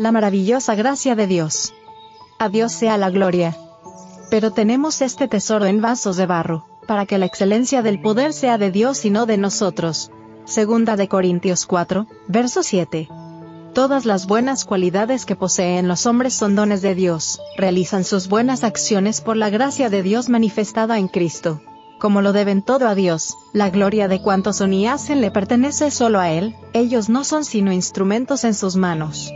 la maravillosa gracia de Dios. A Dios sea la gloria. Pero tenemos este tesoro en vasos de barro, para que la excelencia del poder sea de Dios y no de nosotros. Segunda de Corintios 4, verso 7. Todas las buenas cualidades que poseen los hombres son dones de Dios, realizan sus buenas acciones por la gracia de Dios manifestada en Cristo. Como lo deben todo a Dios, la gloria de cuantos son y hacen le pertenece solo a Él, ellos no son sino instrumentos en sus manos.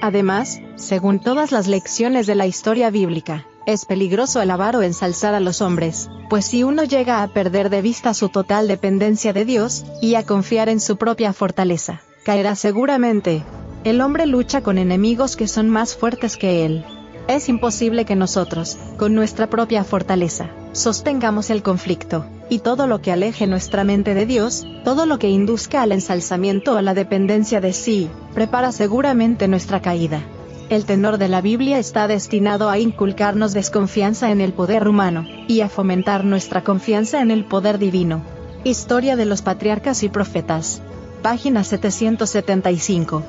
Además, según todas las lecciones de la historia bíblica, es peligroso alabar o ensalzar a los hombres, pues si uno llega a perder de vista su total dependencia de Dios, y a confiar en su propia fortaleza, caerá seguramente. El hombre lucha con enemigos que son más fuertes que él. Es imposible que nosotros, con nuestra propia fortaleza, sostengamos el conflicto, y todo lo que aleje nuestra mente de Dios, todo lo que induzca al ensalzamiento o a la dependencia de sí, prepara seguramente nuestra caída. El tenor de la Biblia está destinado a inculcarnos desconfianza en el poder humano, y a fomentar nuestra confianza en el poder divino. Historia de los patriarcas y profetas. Página 775.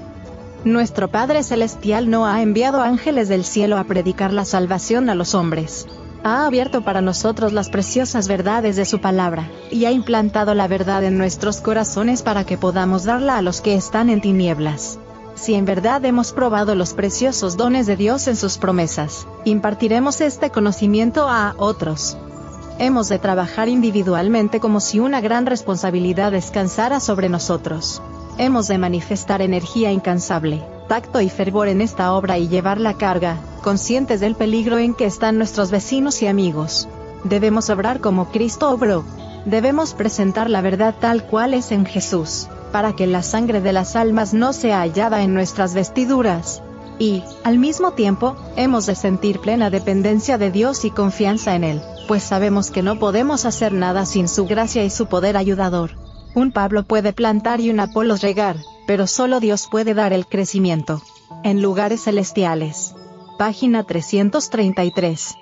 Nuestro Padre Celestial no ha enviado ángeles del cielo a predicar la salvación a los hombres. Ha abierto para nosotros las preciosas verdades de su palabra, y ha implantado la verdad en nuestros corazones para que podamos darla a los que están en tinieblas. Si en verdad hemos probado los preciosos dones de Dios en sus promesas, impartiremos este conocimiento a otros. Hemos de trabajar individualmente como si una gran responsabilidad descansara sobre nosotros. Hemos de manifestar energía incansable, tacto y fervor en esta obra y llevar la carga, conscientes del peligro en que están nuestros vecinos y amigos. Debemos obrar como Cristo obró. Debemos presentar la verdad tal cual es en Jesús para que la sangre de las almas no sea hallada en nuestras vestiduras. Y, al mismo tiempo, hemos de sentir plena dependencia de Dios y confianza en Él, pues sabemos que no podemos hacer nada sin su gracia y su poder ayudador. Un Pablo puede plantar y un Apolos regar, pero solo Dios puede dar el crecimiento. En lugares celestiales. Página 333.